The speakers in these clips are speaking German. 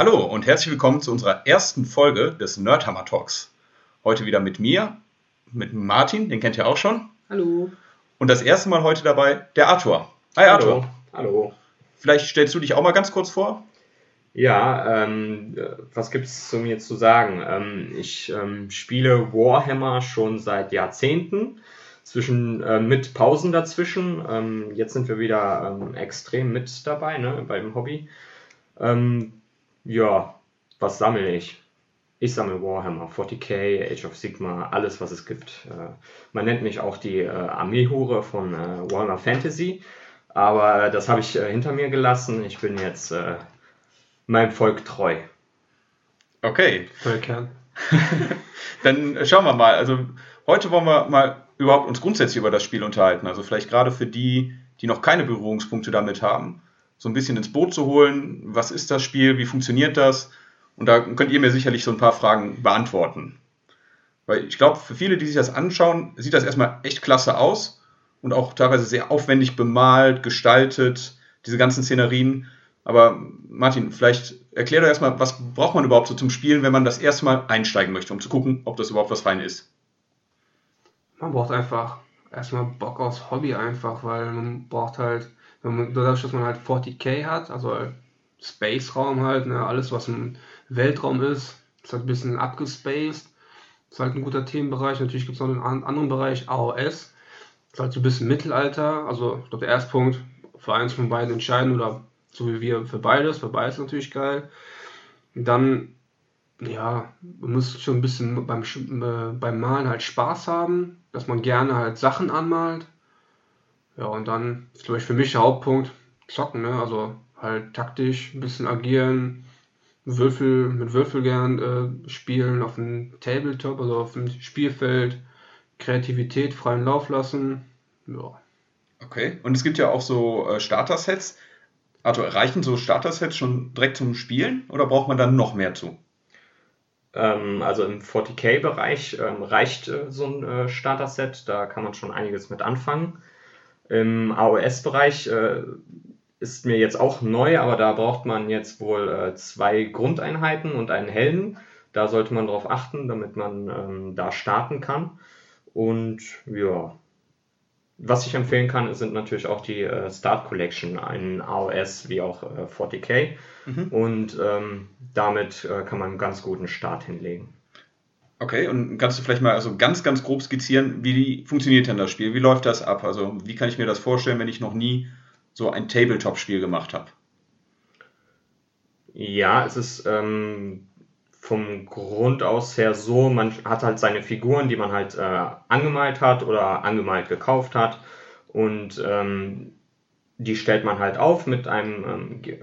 Hallo und herzlich willkommen zu unserer ersten Folge des Nerdhammer Talks. Heute wieder mit mir, mit Martin, den kennt ihr auch schon. Hallo. Und das erste Mal heute dabei der Arthur. Hi Arthur. Hallo. Vielleicht stellst du dich auch mal ganz kurz vor. Ja, ähm, was gibt es zu mir zu sagen? Ähm, ich ähm, spiele Warhammer schon seit Jahrzehnten, zwischen, äh, mit Pausen dazwischen. Ähm, jetzt sind wir wieder ähm, extrem mit dabei ne, beim Hobby. Ähm, ja, was sammle ich? Ich sammle Warhammer, 40k, Age of Sigma, alles was es gibt. Äh, man nennt mich auch die äh, Armeehure von äh, Warhammer Fantasy, aber das habe ich hinter mir gelassen. Ich bin jetzt meinem Volk treu. Okay. Völkern. Dann schauen wir mal. Also heute wollen wir mal überhaupt uns grundsätzlich über das Spiel unterhalten. Also vielleicht gerade für die, die noch keine Berührungspunkte damit haben, so ein bisschen ins Boot zu holen. Was ist das Spiel? Wie funktioniert das? Und da könnt ihr mir sicherlich so ein paar Fragen beantworten. Weil ich glaube, für viele, die sich das anschauen, sieht das erstmal echt klasse aus und auch teilweise sehr aufwendig bemalt, gestaltet, diese ganzen Szenerien. Aber Martin, vielleicht erklär doch erstmal, was braucht man überhaupt so zum Spielen, wenn man das erste Mal einsteigen möchte, um zu gucken, ob das überhaupt was fein ist? Man braucht einfach erstmal Bock aufs Hobby einfach, weil man braucht halt, wenn man, dadurch, dass man halt 40k hat, also Space-Raum halt, ne, alles was im Weltraum ist, ist halt ein bisschen abgespaced. Ist halt ein guter Themenbereich. Natürlich gibt es noch einen anderen Bereich, AOS. Ist halt so ein bisschen Mittelalter. Also, ich glaube, der erste Punkt, für eins von beiden entscheiden oder so wie wir für beides. Für beides natürlich geil. Und dann, ja, man muss schon ein bisschen beim, äh, beim Malen halt Spaß haben, dass man gerne halt Sachen anmalt. Ja, und dann ist, glaube ich, für mich der Hauptpunkt zocken, ne? Also halt taktisch ein bisschen agieren, Würfel, mit Würfel gern äh, spielen auf dem Tabletop, also auf dem Spielfeld, Kreativität freien Lauf lassen. Ja. Okay, und es gibt ja auch so äh, Starter-Sets. Also reichen so Starter-Sets schon direkt zum Spielen oder braucht man dann noch mehr zu? Ähm, also im 40k-Bereich ähm, reicht äh, so ein äh, Starter-Set, da kann man schon einiges mit anfangen. Im AOS-Bereich äh, ist mir jetzt auch neu, aber da braucht man jetzt wohl äh, zwei Grundeinheiten und einen Helden. Da sollte man darauf achten, damit man ähm, da starten kann. Und ja, was ich empfehlen kann, sind natürlich auch die äh, Start Collection, ein AOS wie auch äh, 40k. Mhm. Und ähm, damit äh, kann man einen ganz guten Start hinlegen. Okay, und kannst du vielleicht mal also ganz, ganz grob skizzieren, wie funktioniert denn das Spiel? Wie läuft das ab? Also, wie kann ich mir das vorstellen, wenn ich noch nie so ein Tabletop-Spiel gemacht habe? Ja, es ist ähm, vom Grund aus her so, man hat halt seine Figuren, die man halt äh, angemalt hat oder angemalt gekauft hat und ähm, die stellt man halt auf mit einem ähm, äh,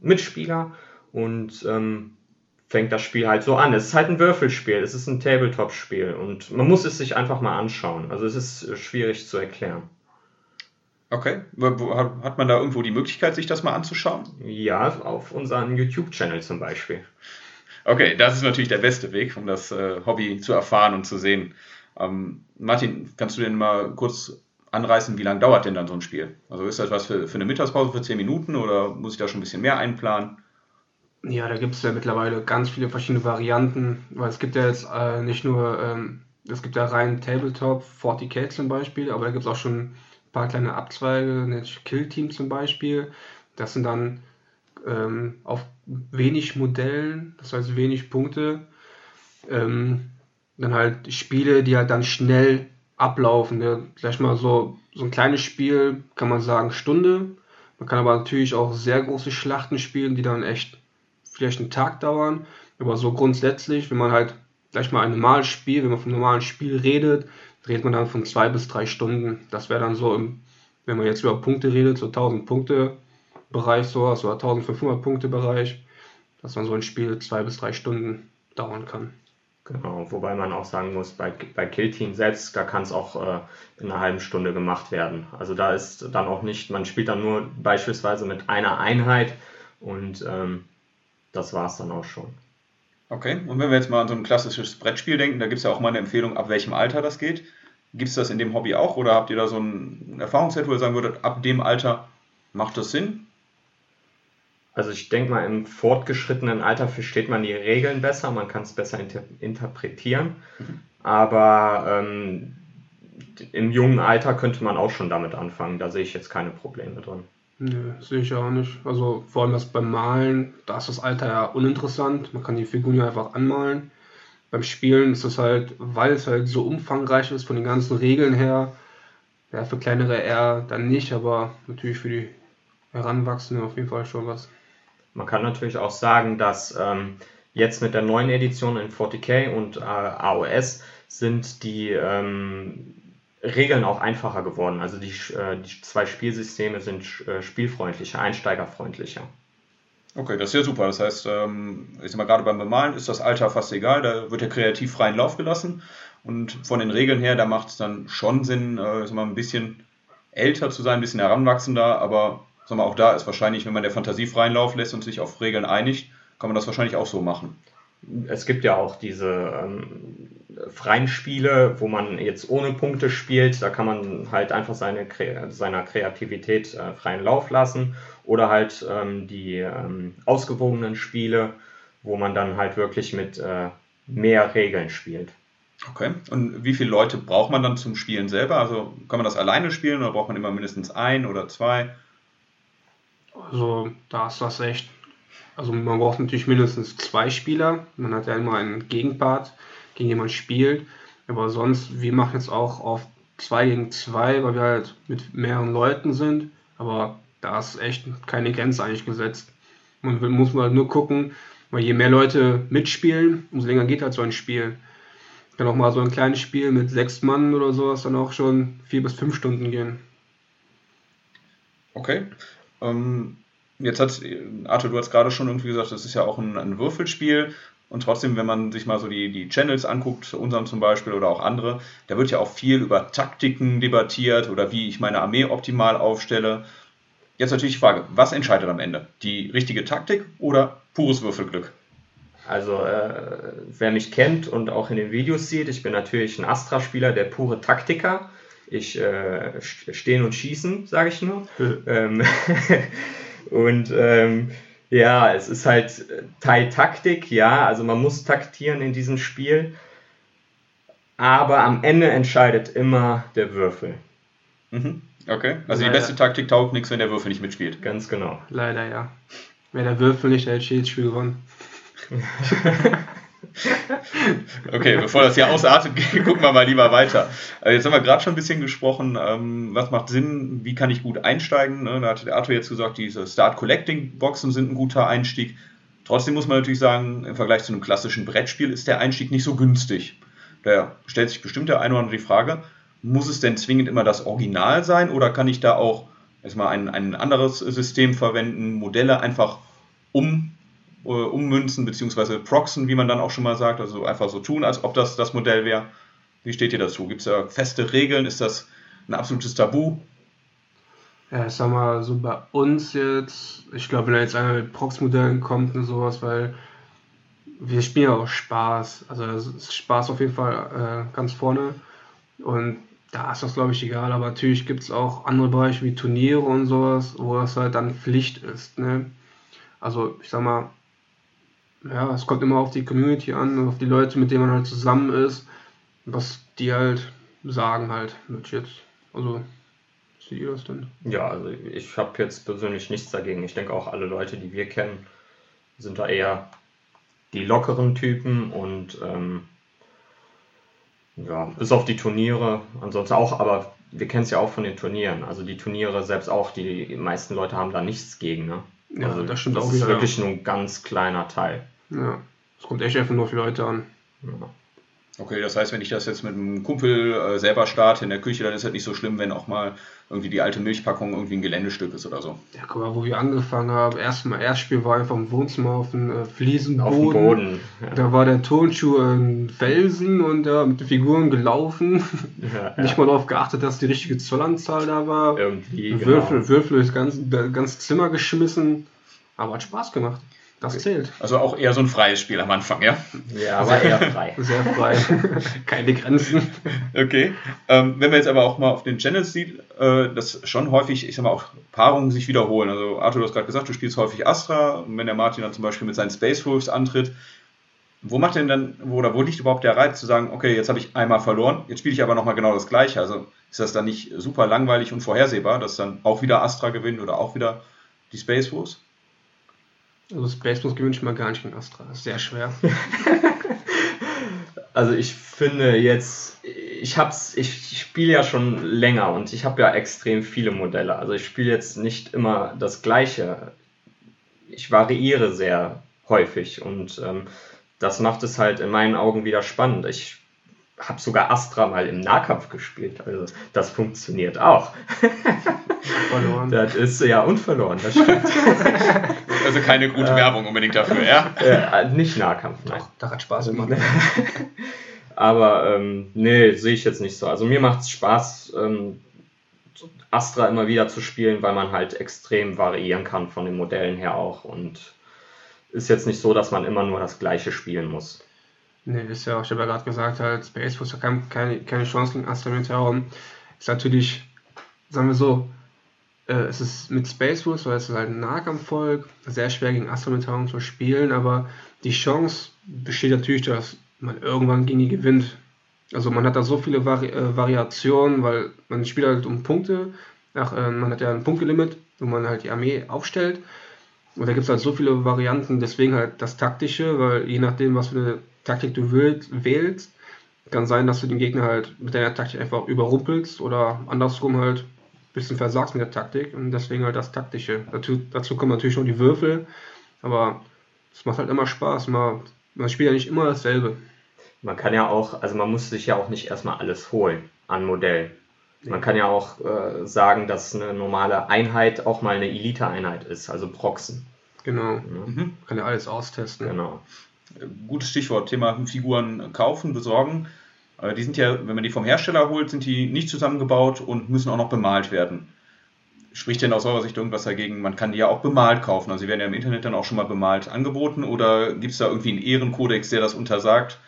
Mitspieler und ähm, fängt das Spiel halt so an. Es ist halt ein Würfelspiel, es ist ein Tabletop-Spiel und man muss es sich einfach mal anschauen. Also es ist schwierig zu erklären. Okay. Hat man da irgendwo die Möglichkeit, sich das mal anzuschauen? Ja, auf unserem YouTube-Channel zum Beispiel. Okay, das ist natürlich der beste Weg, um das äh, Hobby zu erfahren und zu sehen. Ähm, Martin, kannst du denn mal kurz anreißen, wie lange dauert denn dann so ein Spiel? Also ist das was für, für eine Mittagspause für 10 Minuten oder muss ich da schon ein bisschen mehr einplanen? Ja, da gibt es ja mittlerweile ganz viele verschiedene Varianten, weil es gibt ja jetzt äh, nicht nur, ähm, es gibt ja rein Tabletop, 40k zum Beispiel, aber da gibt es auch schon ein paar kleine Abzweige, nämlich Kill Team zum Beispiel. Das sind dann ähm, auf wenig Modellen, das heißt wenig Punkte, ähm, dann halt Spiele, die halt dann schnell ablaufen. Ne? Gleich mal so, so ein kleines Spiel, kann man sagen, Stunde. Man kann aber natürlich auch sehr große Schlachten spielen, die dann echt vielleicht einen Tag dauern. Aber so grundsätzlich, wenn man halt gleich mal ein normales Spiel, wenn man vom normalen Spiel redet, redet man dann von zwei bis drei Stunden. Das wäre dann so, im, wenn man jetzt über Punkte redet, so 1000 Punkte Bereich sowas oder 1500 Punkte Bereich, dass man so ein Spiel zwei bis drei Stunden dauern kann. Genau, wobei man auch sagen muss, bei, bei Kill Team selbst, da kann es auch äh, in einer halben Stunde gemacht werden. Also da ist dann auch nicht, man spielt dann nur beispielsweise mit einer Einheit und ähm, das war es dann auch schon. Okay, und wenn wir jetzt mal an so ein klassisches Brettspiel denken, da gibt es ja auch mal eine Empfehlung, ab welchem Alter das geht. Gibt es das in dem Hobby auch oder habt ihr da so ein Erfahrungsset, wo ihr sagen würdet, ab dem Alter macht das Sinn? Also ich denke mal, im fortgeschrittenen Alter versteht man die Regeln besser, man kann es besser inter interpretieren. Mhm. Aber ähm, im jungen Alter könnte man auch schon damit anfangen. Da sehe ich jetzt keine Probleme drin. Nö, sehe ich auch nicht. Also vor allem das beim Malen, da ist das Alter ja uninteressant. Man kann die Figuren ja einfach anmalen. Beim Spielen ist das halt, weil es halt so umfangreich ist von den ganzen Regeln her, ja, für kleinere eher dann nicht, aber natürlich für die Heranwachsenden auf jeden Fall schon was. Man kann natürlich auch sagen, dass ähm, jetzt mit der neuen Edition in 40k und äh, AOS sind die ähm, Regeln auch einfacher geworden. Also die, äh, die zwei Spielsysteme sind äh, spielfreundlicher, einsteigerfreundlicher. Okay, das ist ja super. Das heißt, ähm, ich sag mal, gerade beim Bemalen ist das Alter fast egal, da wird ja kreativ freien Lauf gelassen. Und von den Regeln her, da macht es dann schon Sinn, äh, sag mal, ein bisschen älter zu sein, ein bisschen heranwachsender, aber sag mal, auch da ist wahrscheinlich, wenn man der Fantasie freien Lauf lässt und sich auf Regeln einigt, kann man das wahrscheinlich auch so machen. Es gibt ja auch diese ähm, freien Spiele, wo man jetzt ohne Punkte spielt. Da kann man halt einfach seine, seiner Kreativität äh, freien Lauf lassen. Oder halt ähm, die ähm, ausgewogenen Spiele, wo man dann halt wirklich mit äh, mehr Regeln spielt. Okay. Und wie viele Leute braucht man dann zum Spielen selber? Also kann man das alleine spielen oder braucht man immer mindestens ein oder zwei? Also da ist das echt. Also man braucht natürlich mindestens zwei Spieler. Man hat ja immer einen Gegenpart, gegen den man spielt. Aber sonst, wir machen jetzt auch auf 2 gegen 2, weil wir halt mit mehreren Leuten sind. Aber da ist echt keine Grenze eigentlich gesetzt. Man muss halt nur gucken, weil je mehr Leute mitspielen, umso länger geht halt so ein Spiel. Kann auch mal so ein kleines Spiel mit sechs Mann oder sowas dann auch schon vier bis fünf Stunden gehen. Okay. Ähm, jetzt hat, Arthur, du hast gerade schon irgendwie gesagt, das ist ja auch ein, ein, Würfelspiel. Und trotzdem, wenn man sich mal so die, die Channels anguckt, unseren zum Beispiel oder auch andere, da wird ja auch viel über Taktiken debattiert oder wie ich meine Armee optimal aufstelle. Jetzt natürlich die Frage, was entscheidet am Ende? Die richtige Taktik oder pures Würfelglück? Also äh, wer mich kennt und auch in den Videos sieht, ich bin natürlich ein Astra-Spieler, der pure Taktiker. Ich äh, stehen und schießen, sage ich nur. ähm, und ähm, ja, es ist halt Teil Taktik, ja, also man muss taktieren in diesem Spiel. Aber am Ende entscheidet immer der Würfel. Mhm. Okay, also Leider. die beste Taktik taugt nichts, wenn der Würfel nicht mitspielt. Ganz genau. Leider ja. Wenn der Würfel nicht, der hätte jedes Spiel gewonnen. okay, bevor das hier ausartet, gucken wir mal lieber weiter. Also jetzt haben wir gerade schon ein bisschen gesprochen, ähm, was macht Sinn, wie kann ich gut einsteigen. Ne? Da hat der Arthur jetzt gesagt, diese Start-Collecting-Boxen sind ein guter Einstieg. Trotzdem muss man natürlich sagen, im Vergleich zu einem klassischen Brettspiel ist der Einstieg nicht so günstig. Da stellt sich bestimmt der eine oder andere die Frage, muss es denn zwingend immer das Original sein oder kann ich da auch erstmal ein, ein anderes System verwenden, Modelle einfach um äh, ummünzen bzw. proxen, wie man dann auch schon mal sagt, also einfach so tun, als ob das das Modell wäre. Wie steht ihr dazu? Gibt es da feste Regeln? Ist das ein absolutes Tabu? Ja, ich sag mal, so bei uns jetzt, ich glaube, wenn da jetzt einer mit Prox-Modellen kommt und sowas, weil wir spielen ja auch Spaß. Also Spaß auf jeden Fall äh, ganz vorne. Und da ist das, glaube ich, egal. Aber natürlich gibt es auch andere Bereiche wie Turniere und sowas, wo das halt dann Pflicht ist. Ne? Also ich sag mal, ja, es kommt immer auf die Community an, auf die Leute, mit denen man halt zusammen ist, was die halt sagen halt mit jetzt. Also, seht ihr das denn? Ja, also ich habe jetzt persönlich nichts dagegen. Ich denke auch alle Leute, die wir kennen, sind da eher die lockeren Typen und ähm, ja, bis auf die Turniere, ansonsten auch, aber wir kennen es ja auch von den Turnieren. Also die Turniere selbst auch, die meisten Leute haben da nichts gegen, ne? Ja, also das stimmt das auch. Das ist wirklich ja. nur ein ganz kleiner Teil. Ja, es kommt echt einfach nur auf die Leute an. Ja. Okay, das heißt, wenn ich das jetzt mit einem Kumpel äh, selber starte in der Küche, dann ist das nicht so schlimm, wenn auch mal irgendwie die alte Milchpackung irgendwie ein Geländestück ist oder so. Ja, guck mal, wo wir angefangen haben. Erstmal, Erstspiel war einfach im Wohnzimmer auf dem äh, Fliesenboden. Auf dem Boden. Ja. Da war der Tonschuh ein Felsen und da äh, mit den Figuren gelaufen. Ja, nicht mal darauf geachtet, dass die richtige Zollanzahl da war. Irgendwie. Würfel, genau. Würfel durchs ganze, ganze Zimmer geschmissen. Aber hat Spaß gemacht. Das zählt. Also auch eher so ein freies Spiel am Anfang, ja? Ja, aber eher frei. Sehr frei. Keine Grenzen. Okay. Ähm, wenn man jetzt aber auch mal auf den Channels sieht, äh, dass schon häufig, ich sag mal, auch Paarungen sich wiederholen. Also Arthur, du hast gerade gesagt, du spielst häufig Astra. Und wenn der Martin dann zum Beispiel mit seinen Space Wolves antritt, wo macht denn dann, wo, oder wo liegt überhaupt der Reiz zu sagen, okay, jetzt habe ich einmal verloren, jetzt spiele ich aber nochmal genau das Gleiche. Also ist das dann nicht super langweilig und vorhersehbar, dass dann auch wieder Astra gewinnt oder auch wieder die Space Wolves? Also Space Wolves gewünscht mal gar nicht gegen Astra. Das ist sehr schwer. Also ich finde jetzt, ich hab's, ich spiele ja schon länger und ich habe ja extrem viele Modelle. Also ich spiele jetzt nicht immer das Gleiche. Ich variiere sehr häufig und ähm, das macht es halt in meinen Augen wieder spannend. Ich habe sogar Astra mal im Nahkampf gespielt. Also das funktioniert auch. Verloren. Das ist ja unverloren, das stimmt. Also keine gute Werbung unbedingt dafür, ja? äh, nicht Nahkampf, nein. Doch, das hat Spaß gemacht. Aber ähm, nee, sehe ich jetzt nicht so. Also mir macht es Spaß, ähm, Astra immer wieder zu spielen, weil man halt extrem variieren kann von den Modellen her auch. Und ist jetzt nicht so, dass man immer nur das gleiche spielen muss. Nee, ist ja ich habe ja gerade gesagt, halt, Space Force hat kein, keine, keine Chance gegen Astra Meteorum. Ist natürlich, sagen wir so, äh, es ist mit Space Force, weil es ist halt ein Nahkampfvolk, sehr schwer gegen Astra Meteorum zu spielen, aber die Chance besteht natürlich, dass man irgendwann gegen die gewinnt. Also man hat da so viele Vari äh, Variationen, weil man spielt halt um Punkte. Ach, äh, man hat ja ein Punktelimit, wo man halt die Armee aufstellt. Und da gibt es halt so viele Varianten, deswegen halt das Taktische, weil je nachdem, was für eine Taktik du wählst, kann sein, dass du den Gegner halt mit deiner Taktik einfach überrumpelst oder andersrum halt ein bisschen versagst mit der Taktik und deswegen halt das Taktische. Dazu, dazu kommen natürlich noch die Würfel, aber es macht halt immer Spaß. Man, man spielt ja nicht immer dasselbe. Man kann ja auch, also man muss sich ja auch nicht erstmal alles holen an Modellen. Man kann ja auch äh, sagen, dass eine normale Einheit auch mal eine Elite-Einheit ist, also Proxen. Genau. Ja. Man kann ja alles austesten. Genau. Gutes Stichwort, Thema Figuren kaufen, besorgen. Äh, Die sind ja, wenn man die vom Hersteller holt, sind die nicht zusammengebaut und müssen auch noch bemalt werden. Spricht denn aus eurer Sicht irgendwas dagegen? Man kann die ja auch bemalt kaufen. Also sie werden ja im Internet dann auch schon mal bemalt angeboten oder gibt es da irgendwie einen Ehrenkodex, der das untersagt?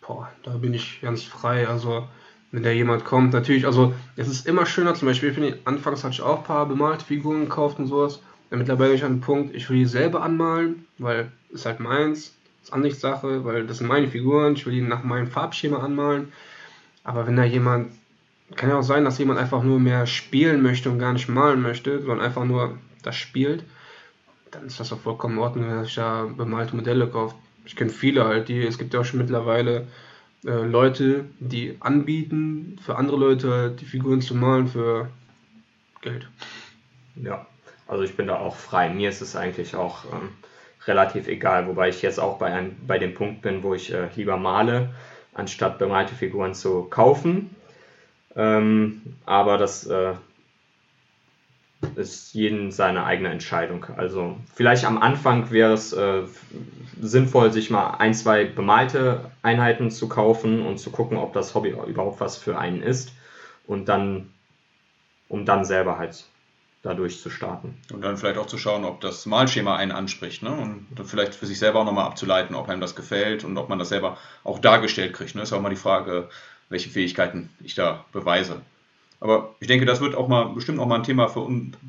Boah, da bin ich ganz frei. Also, wenn da jemand kommt, natürlich, also es ist immer schöner, zum Beispiel, ich finde, anfangs hatte ich auch ein paar bemalte Figuren gekauft und sowas. Ja, mittlerweile bin ich an einem Punkt, ich will die selber anmalen, weil ist halt meins, ist Ansichtssache, weil das sind meine Figuren, ich will die nach meinem Farbschema anmalen. Aber wenn da jemand, kann ja auch sein, dass jemand einfach nur mehr spielen möchte und gar nicht malen möchte, sondern einfach nur das spielt, dann ist das doch vollkommen in Ordnung, wenn sich da bemalte Modelle kauft. Ich kenne viele halt, die, es gibt ja auch schon mittlerweile äh, Leute, die anbieten, für andere Leute halt die Figuren zu malen für Geld. Ja, also ich bin da auch frei. Mir ist es eigentlich auch ähm, relativ egal, wobei ich jetzt auch bei, einem, bei dem Punkt bin, wo ich äh, lieber male, anstatt bemalte Figuren zu kaufen. Ähm, aber das äh, ist jeden seine eigene Entscheidung. Also vielleicht am Anfang wäre es äh, sinnvoll, sich mal ein, zwei bemalte Einheiten zu kaufen und zu gucken, ob das Hobby überhaupt was für einen ist. Und dann, um dann selber halt dadurch zu starten. Und dann vielleicht auch zu schauen, ob das Malschema einen anspricht. Ne? Und dann vielleicht für sich selber auch nochmal abzuleiten, ob einem das gefällt und ob man das selber auch dargestellt kriegt. Ne? Ist auch mal die Frage, welche Fähigkeiten ich da beweise. Aber ich denke, das wird auch mal bestimmt auch mal ein Thema für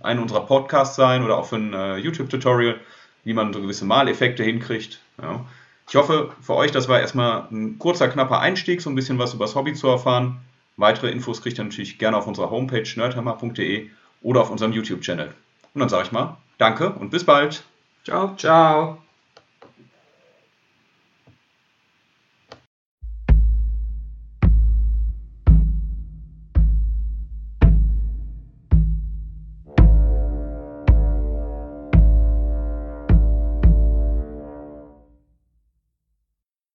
einen unserer Podcasts sein oder auch für ein äh, YouTube-Tutorial, wie man so gewisse Maleffekte hinkriegt. Ja. Ich hoffe, für euch, das war erstmal ein kurzer, knapper Einstieg, so ein bisschen was über das Hobby zu erfahren. Weitere Infos kriegt ihr natürlich gerne auf unserer Homepage nerdhammer.de oder auf unserem YouTube-Channel. Und dann sage ich mal, danke und bis bald. Ciao. Ciao!